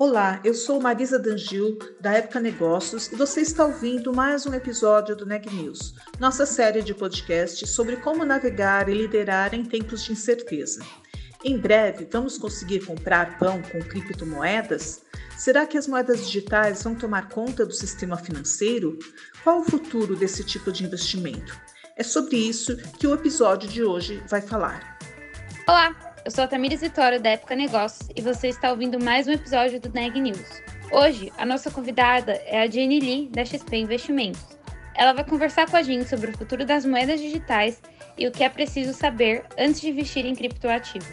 Olá, eu sou Marisa Dangil, da Época Negócios, e você está ouvindo mais um episódio do Neg News, nossa série de podcasts sobre como navegar e liderar em tempos de incerteza. Em breve, vamos conseguir comprar pão com criptomoedas? Será que as moedas digitais vão tomar conta do sistema financeiro? Qual o futuro desse tipo de investimento? É sobre isso que o episódio de hoje vai falar. Olá, eu sou a Tamires Vitória da Época Negócios e você está ouvindo mais um episódio do Neg News. Hoje, a nossa convidada é a Jenny Lee, da XP Investimentos. Ela vai conversar com a gente sobre o futuro das moedas digitais e o que é preciso saber antes de investir em criptoativos.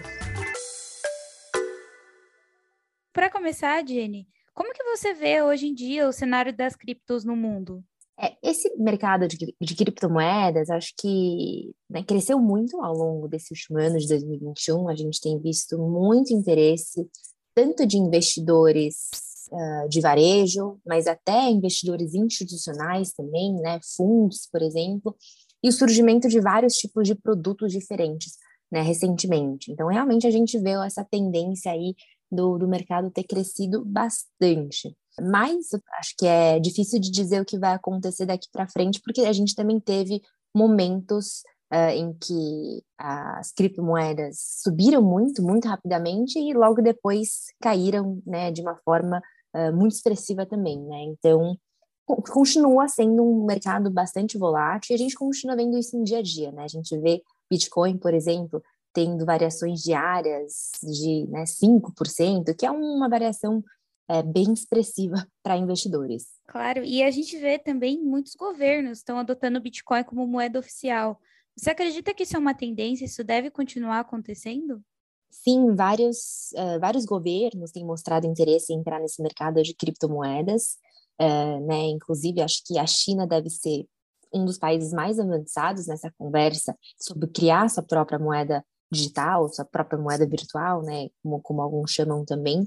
Para começar, Jenny, como que você vê hoje em dia o cenário das criptos no mundo? É, esse mercado de, de criptomoedas, acho que né, cresceu muito ao longo desse último ano de 2021. A gente tem visto muito interesse, tanto de investidores uh, de varejo, mas até investidores institucionais também, né, fundos, por exemplo, e o surgimento de vários tipos de produtos diferentes, né, recentemente. Então, realmente, a gente vê essa tendência aí do, do mercado ter crescido bastante. Mas acho que é difícil de dizer o que vai acontecer daqui para frente, porque a gente também teve momentos uh, em que as criptomoedas subiram muito, muito rapidamente e logo depois caíram, né, de uma forma uh, muito expressiva também, né? Então continua sendo um mercado bastante volátil e a gente continua vendo isso em dia a dia, né? A gente vê Bitcoin, por exemplo, tendo variações diárias de né, 5%, que é uma variação é, bem expressiva para investidores. Claro, e a gente vê também muitos governos estão adotando o Bitcoin como moeda oficial. Você acredita que isso é uma tendência? Isso deve continuar acontecendo? Sim, vários, uh, vários governos têm mostrado interesse em entrar nesse mercado de criptomoedas. Uh, né? Inclusive, acho que a China deve ser um dos países mais avançados nessa conversa sobre criar sua própria moeda digital, sua própria moeda virtual, né? Como, como alguns chamam também.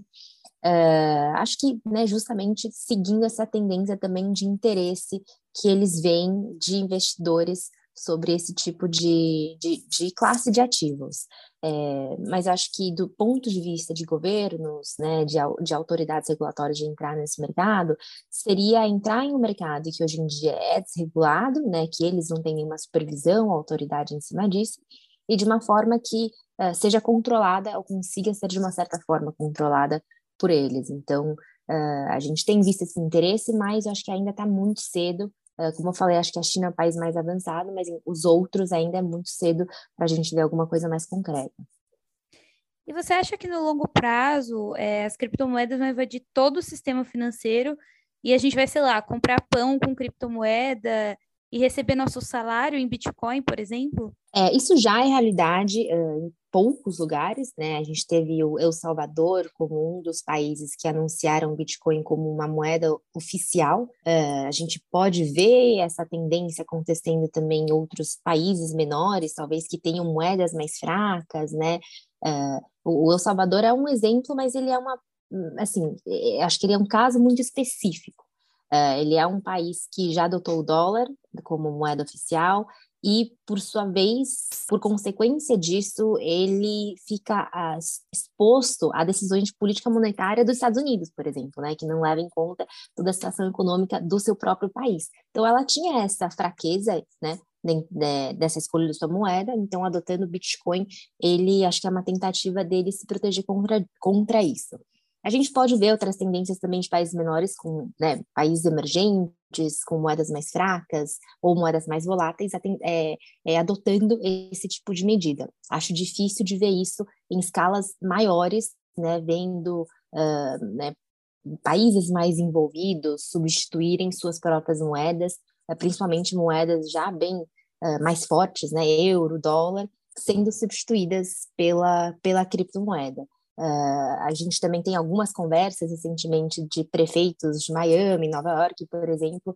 Uh, acho que, né, justamente seguindo essa tendência também de interesse que eles veem de investidores sobre esse tipo de, de, de classe de ativos. É, mas acho que do ponto de vista de governos, né, de, de autoridades regulatórias de entrar nesse mercado, seria entrar em um mercado que hoje em dia é desregulado, né, que eles não têm nenhuma supervisão, autoridade em cima disso, e de uma forma que uh, seja controlada ou consiga ser de uma certa forma controlada por eles. Então, uh, a gente tem visto esse interesse, mas eu acho que ainda está muito cedo. Uh, como eu falei, acho que a China é o país mais avançado, mas os outros ainda é muito cedo para a gente ver alguma coisa mais concreta. E você acha que no longo prazo é, as criptomoedas vão invadir todo o sistema financeiro e a gente vai, sei lá, comprar pão com criptomoeda e receber nosso salário em Bitcoin, por exemplo? É, isso já é realidade em poucos lugares, né? A gente teve o El Salvador como um dos países que anunciaram Bitcoin como uma moeda oficial. A gente pode ver essa tendência acontecendo também em outros países menores, talvez que tenham moedas mais fracas, né? O El Salvador é um exemplo, mas ele é uma, assim, acho que ele é um caso muito específico. Uh, ele é um país que já adotou o dólar como moeda oficial e, por sua vez, por consequência disso, ele fica uh, exposto a decisões de política monetária dos Estados Unidos, por exemplo, né, que não leva em conta toda a situação econômica do seu próprio país. Então, ela tinha essa fraqueza, né, de, de, dessa escolha da sua moeda, então, adotando o Bitcoin, ele, acho que é uma tentativa dele se proteger contra, contra isso. A gente pode ver outras tendências também de países menores, com né, países emergentes, com moedas mais fracas ou moedas mais voláteis, é, é, adotando esse tipo de medida. Acho difícil de ver isso em escalas maiores, né, vendo uh, né, países mais envolvidos substituírem suas próprias moedas, uh, principalmente moedas já bem uh, mais fortes, né, euro, dólar, sendo substituídas pela, pela criptomoeda. Uh, a gente também tem algumas conversas recentemente de prefeitos de Miami, Nova York, por exemplo,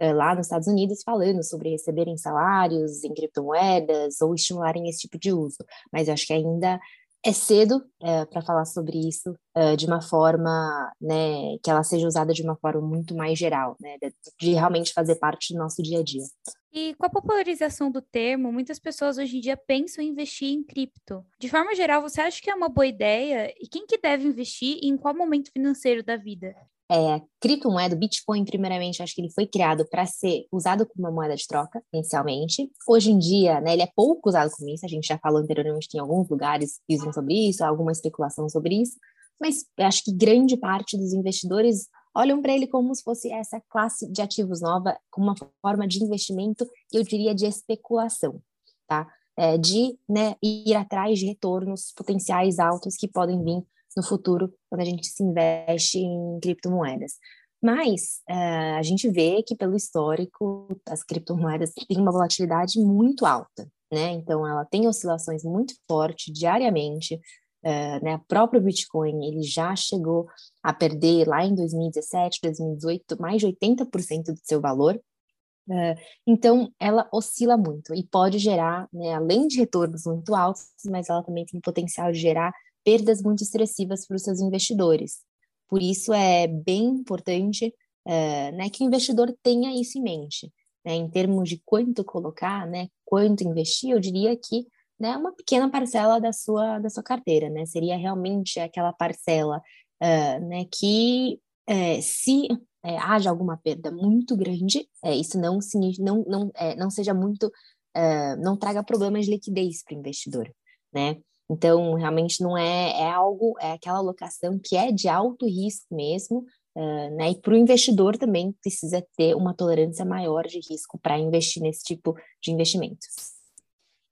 uh, lá nos Estados Unidos falando sobre receberem salários em criptomoedas ou estimularem esse tipo de uso. Mas eu acho que ainda é cedo é, para falar sobre isso é, de uma forma, né, que ela seja usada de uma forma muito mais geral, né, de, de, realmente fazer parte do nosso dia a dia. E com a popularização do termo, muitas pessoas hoje em dia pensam em investir em cripto. De forma geral, você acha que é uma boa ideia? E quem que deve investir e em qual momento financeiro da vida? É, criptomoeda, o Bitcoin, primeiramente, acho que ele foi criado para ser usado como uma moeda de troca, inicialmente. Hoje em dia, né, ele é pouco usado como isso, a gente já falou anteriormente, tem alguns lugares que usam sobre isso, alguma especulação sobre isso, mas acho que grande parte dos investidores olham para ele como se fosse essa classe de ativos nova, como uma forma de investimento, eu diria de especulação, tá? É, de né, ir atrás de retornos potenciais altos que podem vir no futuro quando a gente se investe em criptomoedas. Mas uh, a gente vê que, pelo histórico, as criptomoedas têm uma volatilidade muito alta, né? Então, ela tem oscilações muito fortes diariamente. Uh, né? O próprio Bitcoin, ele já chegou a perder lá em 2017, 2018, mais de 80% do seu valor. Uh, então, ela oscila muito e pode gerar, né, além de retornos muito altos, mas ela também tem potencial de gerar perdas muito expressivas para os seus investidores. Por isso é bem importante é, né, que o investidor tenha isso em mente. Né, em termos de quanto colocar, né, quanto investir, eu diria que né, uma pequena parcela da sua, da sua carteira, né, seria realmente aquela parcela uh, né, que é, se haja alguma perda muito grande, isso não, não, não, é, não seja muito, não traga problemas de liquidez para o investidor, né? Então, realmente não é, é algo, é aquela alocação que é de alto risco mesmo, uh, né? E para o investidor também precisa ter uma tolerância maior de risco para investir nesse tipo de investimento.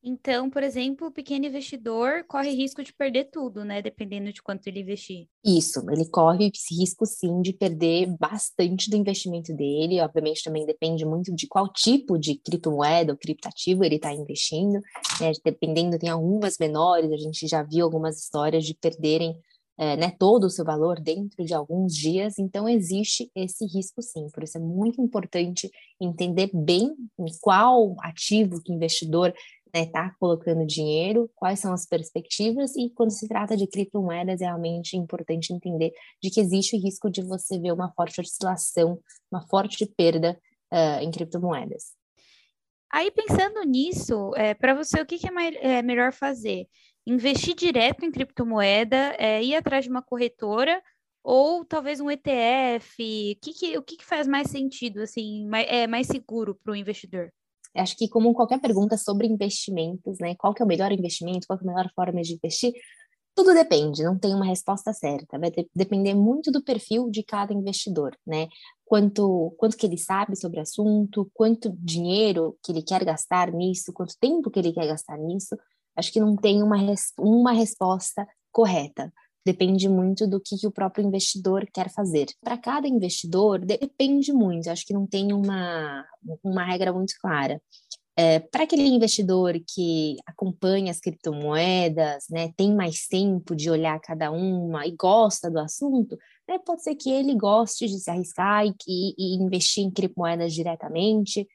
Então, por exemplo, o pequeno investidor corre risco de perder tudo, né? Dependendo de quanto ele investir. Isso, ele corre esse risco sim de perder bastante do investimento dele. Obviamente, também depende muito de qual tipo de criptomoeda ou criptativo ele está investindo. Né? Dependendo, tem algumas menores, a gente já viu algumas histórias de perderem é, né, todo o seu valor dentro de alguns dias, então existe esse risco sim. Por isso é muito importante entender bem qual ativo que o investidor né, tá colocando dinheiro, quais são as perspectivas e quando se trata de criptomoedas é realmente importante entender de que existe o risco de você ver uma forte oscilação, uma forte perda uh, em criptomoedas. Aí pensando nisso, é, para você o que, que é, mais, é, melhor fazer? Investir direto em criptomoeda, é, ir atrás de uma corretora ou talvez um ETF? O que, que, o que, que faz mais sentido, assim, mais, é mais seguro para o investidor? Acho que como qualquer pergunta sobre investimentos, né? Qual que é o melhor investimento, qual é a melhor forma de investir? Tudo depende, não tem uma resposta certa. Vai depender muito do perfil de cada investidor, né? Quanto, quanto que ele sabe sobre o assunto, quanto dinheiro que ele quer gastar nisso, quanto tempo que ele quer gastar nisso. Acho que não tem uma, uma resposta correta depende muito do que, que, o próprio investidor quer fazer. Para cada investidor, depende muito, acho que não tem uma, uma regra muito clara. É, para aquele investidor que acompanha as criptomoedas, né, tem mais tempo de olhar cada uma e gosta do assunto, né, pode ser que ele goste de se arriscar e, e investir em criptomoedas diretamente.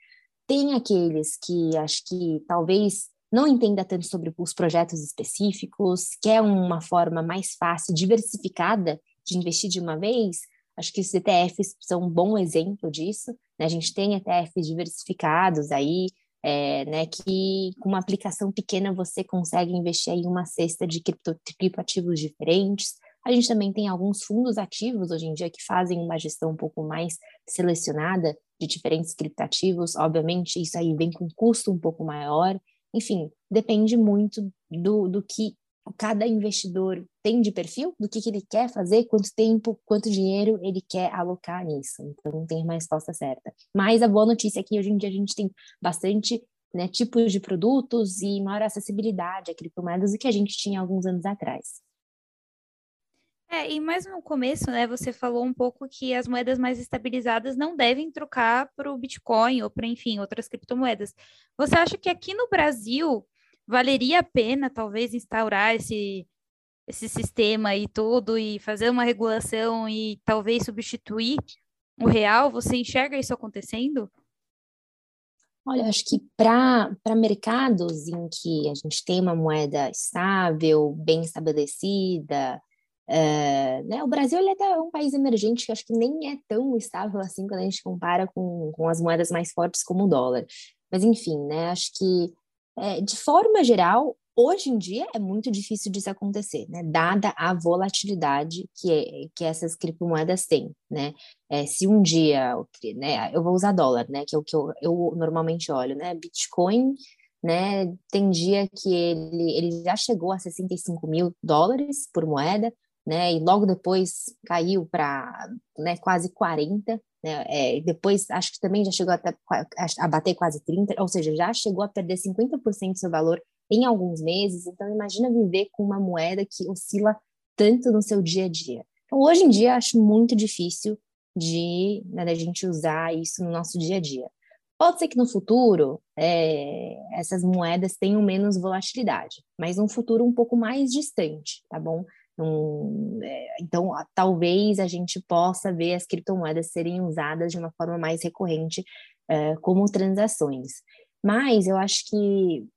Tem aqueles que acho que talvez não entenda tanto sobre os projetos específicos, quer uma forma mais fácil, diversificada de investir de uma vez, acho que os ETFs são um bom exemplo disso. Né? A gente tem ETFs diversificados aí, é, né, que com uma aplicação pequena você consegue investir em uma cesta de cripto, criptoativos diferentes. A gente também tem alguns fundos ativos hoje em dia que fazem uma gestão um pouco mais selecionada de diferentes criptativos. Obviamente, isso aí vem com custo um pouco maior, enfim, depende muito do, do que cada investidor tem de perfil, do que, que ele quer fazer, quanto tempo, quanto dinheiro ele quer alocar nisso. Então, não tem uma resposta certa. Mas a boa notícia é que hoje em dia a gente tem bastante né, tipos de produtos e maior acessibilidade a criptomoedas do que a gente tinha alguns anos atrás. É, e mais no começo, né, você falou um pouco que as moedas mais estabilizadas não devem trocar para o Bitcoin ou para, enfim, outras criptomoedas. Você acha que aqui no Brasil valeria a pena, talvez, instaurar esse, esse sistema e tudo e fazer uma regulação e talvez substituir o real? Você enxerga isso acontecendo? Olha, acho que para mercados em que a gente tem uma moeda estável, bem estabelecida, uh, né, o Brasil ele é até um país emergente que acho que nem é tão estável assim quando a gente compara com, com as moedas mais fortes como o dólar. Mas enfim, né, acho que é, de forma geral, Hoje em dia é muito difícil disso acontecer, né? Dada a volatilidade que, é, que essas criptomoedas têm, né? É, se um dia, né, eu vou usar dólar, né? Que é o que eu, eu normalmente olho, né? Bitcoin, né? Tem dia que ele, ele já chegou a 65 mil dólares por moeda, né? E logo depois caiu para né, quase 40, né? É, depois acho que também já chegou até a bater quase 30, ou seja, já chegou a perder 50% do seu valor em alguns meses. Então, imagina viver com uma moeda que oscila tanto no seu dia a dia. Então, hoje em dia, acho muito difícil de né, a gente usar isso no nosso dia a dia. Pode ser que no futuro é, essas moedas tenham menos volatilidade, mas um futuro um pouco mais distante, tá bom? É, então, talvez a gente possa ver as criptomoedas serem usadas de uma forma mais recorrente é, como transações. Mas eu acho que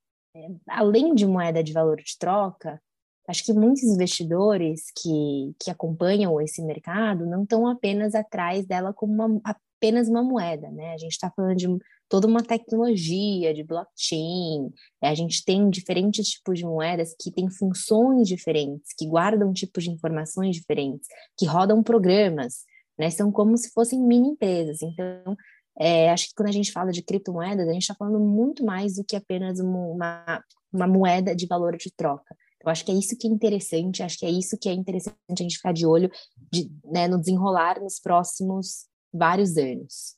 além de moeda de valor de troca, acho que muitos investidores que, que acompanham esse mercado não estão apenas atrás dela como uma, apenas uma moeda, né? A gente está falando de toda uma tecnologia de blockchain, é, a gente tem diferentes tipos de moedas que têm funções diferentes, que guardam tipos de informações diferentes, que rodam programas, né? São como se fossem mini empresas. Então, é, acho que quando a gente fala de criptomoedas, a gente está falando muito mais do que apenas uma, uma moeda de valor de troca. Eu acho que é isso que é interessante, acho que é isso que é interessante a gente ficar de olho de, né, no desenrolar nos próximos vários anos.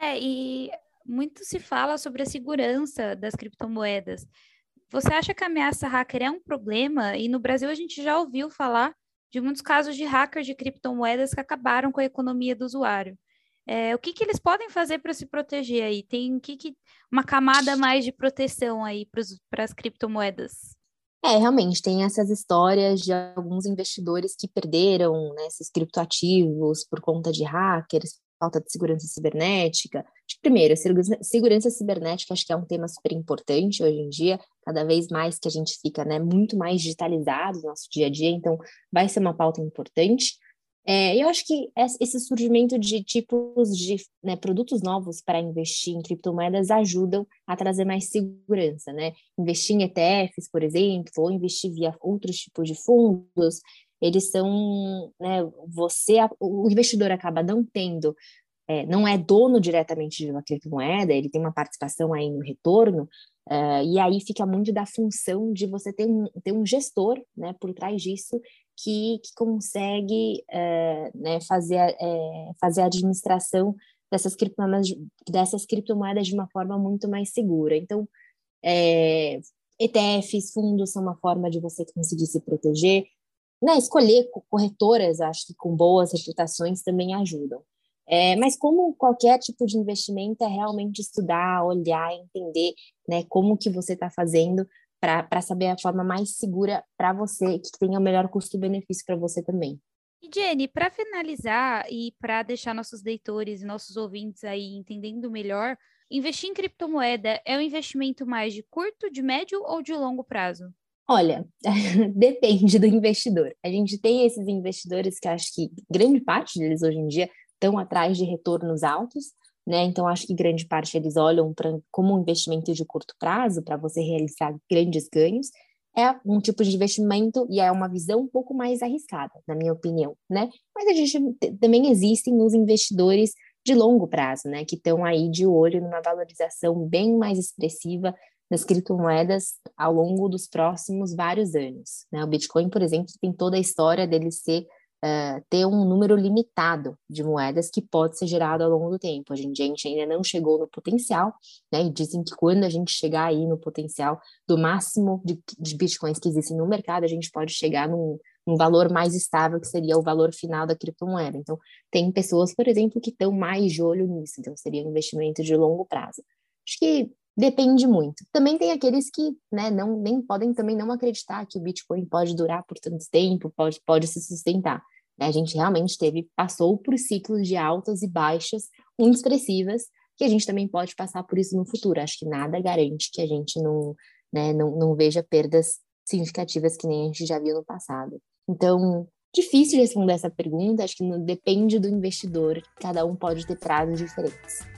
É, e muito se fala sobre a segurança das criptomoedas. Você acha que a ameaça hacker é um problema? E no Brasil a gente já ouviu falar de muitos casos de hackers de criptomoedas que acabaram com a economia do usuário. É, o que, que eles podem fazer para se proteger aí? Tem que, que uma camada mais de proteção aí para as criptomoedas? É, realmente, tem essas histórias de alguns investidores que perderam né, esses criptoativos por conta de hackers, falta de segurança cibernética. Primeiro, segurança cibernética acho que é um tema super importante hoje em dia, cada vez mais que a gente fica né, muito mais digitalizado no nosso dia a dia, então vai ser uma pauta importante. É, eu acho que esse surgimento de tipos de né, produtos novos para investir em criptomoedas ajudam a trazer mais segurança, né? Investir em ETFs, por exemplo, ou investir via outros tipos de fundos, eles são, né, você, o investidor acaba não tendo, é, não é dono diretamente de uma criptomoeda, ele tem uma participação aí no retorno, Uh, e aí fica muito da função de você ter um, ter um gestor né, por trás disso que, que consegue uh, né, fazer, uh, fazer a administração dessas criptomoedas, dessas criptomoedas de uma forma muito mais segura. Então, é, ETFs, fundos são uma forma de você conseguir se proteger. Né, escolher corretoras, acho que com boas reputações também ajudam. É, mas como qualquer tipo de investimento é realmente estudar, olhar, entender né, como que você está fazendo para saber a forma mais segura para você, que tenha o melhor custo-benefício para você também. E Jenny, para finalizar e para deixar nossos leitores e nossos ouvintes aí entendendo melhor, investir em criptomoeda é um investimento mais de curto, de médio ou de longo prazo? Olha, depende do investidor. A gente tem esses investidores que acho que grande parte deles hoje em dia estão atrás de retornos altos, né? Então, acho que grande parte eles olham pra, como um investimento de curto prazo para você realizar grandes ganhos. É um tipo de investimento e é uma visão um pouco mais arriscada, na minha opinião, né? Mas a gente também existem os investidores de longo prazo, né? Que estão aí de olho numa valorização bem mais expressiva das criptomoedas ao longo dos próximos vários anos. Né? O Bitcoin, por exemplo, tem toda a história dele ser uh, ter um número limitado de moedas que pode ser gerado ao longo do tempo. A gente, a gente ainda não chegou no potencial, né? E dizem que quando a gente chegar aí no potencial do máximo de, de bitcoins que existem no mercado, a gente pode chegar num, num valor mais estável, que seria o valor final da criptomoeda. Então, tem pessoas, por exemplo, que estão mais de olho nisso, então seria um investimento de longo prazo. Acho que Depende muito. Também tem aqueles que né, não, nem podem também não acreditar que o Bitcoin pode durar por tanto tempo, pode, pode se sustentar. Né? A gente realmente teve, passou por ciclos de altas e baixas muito expressivas, que a gente também pode passar por isso no futuro. Acho que nada garante que a gente não, né, não, não veja perdas significativas que nem a gente já viu no passado. Então, difícil responder essa pergunta, acho que depende do investidor, cada um pode ter prazos diferentes.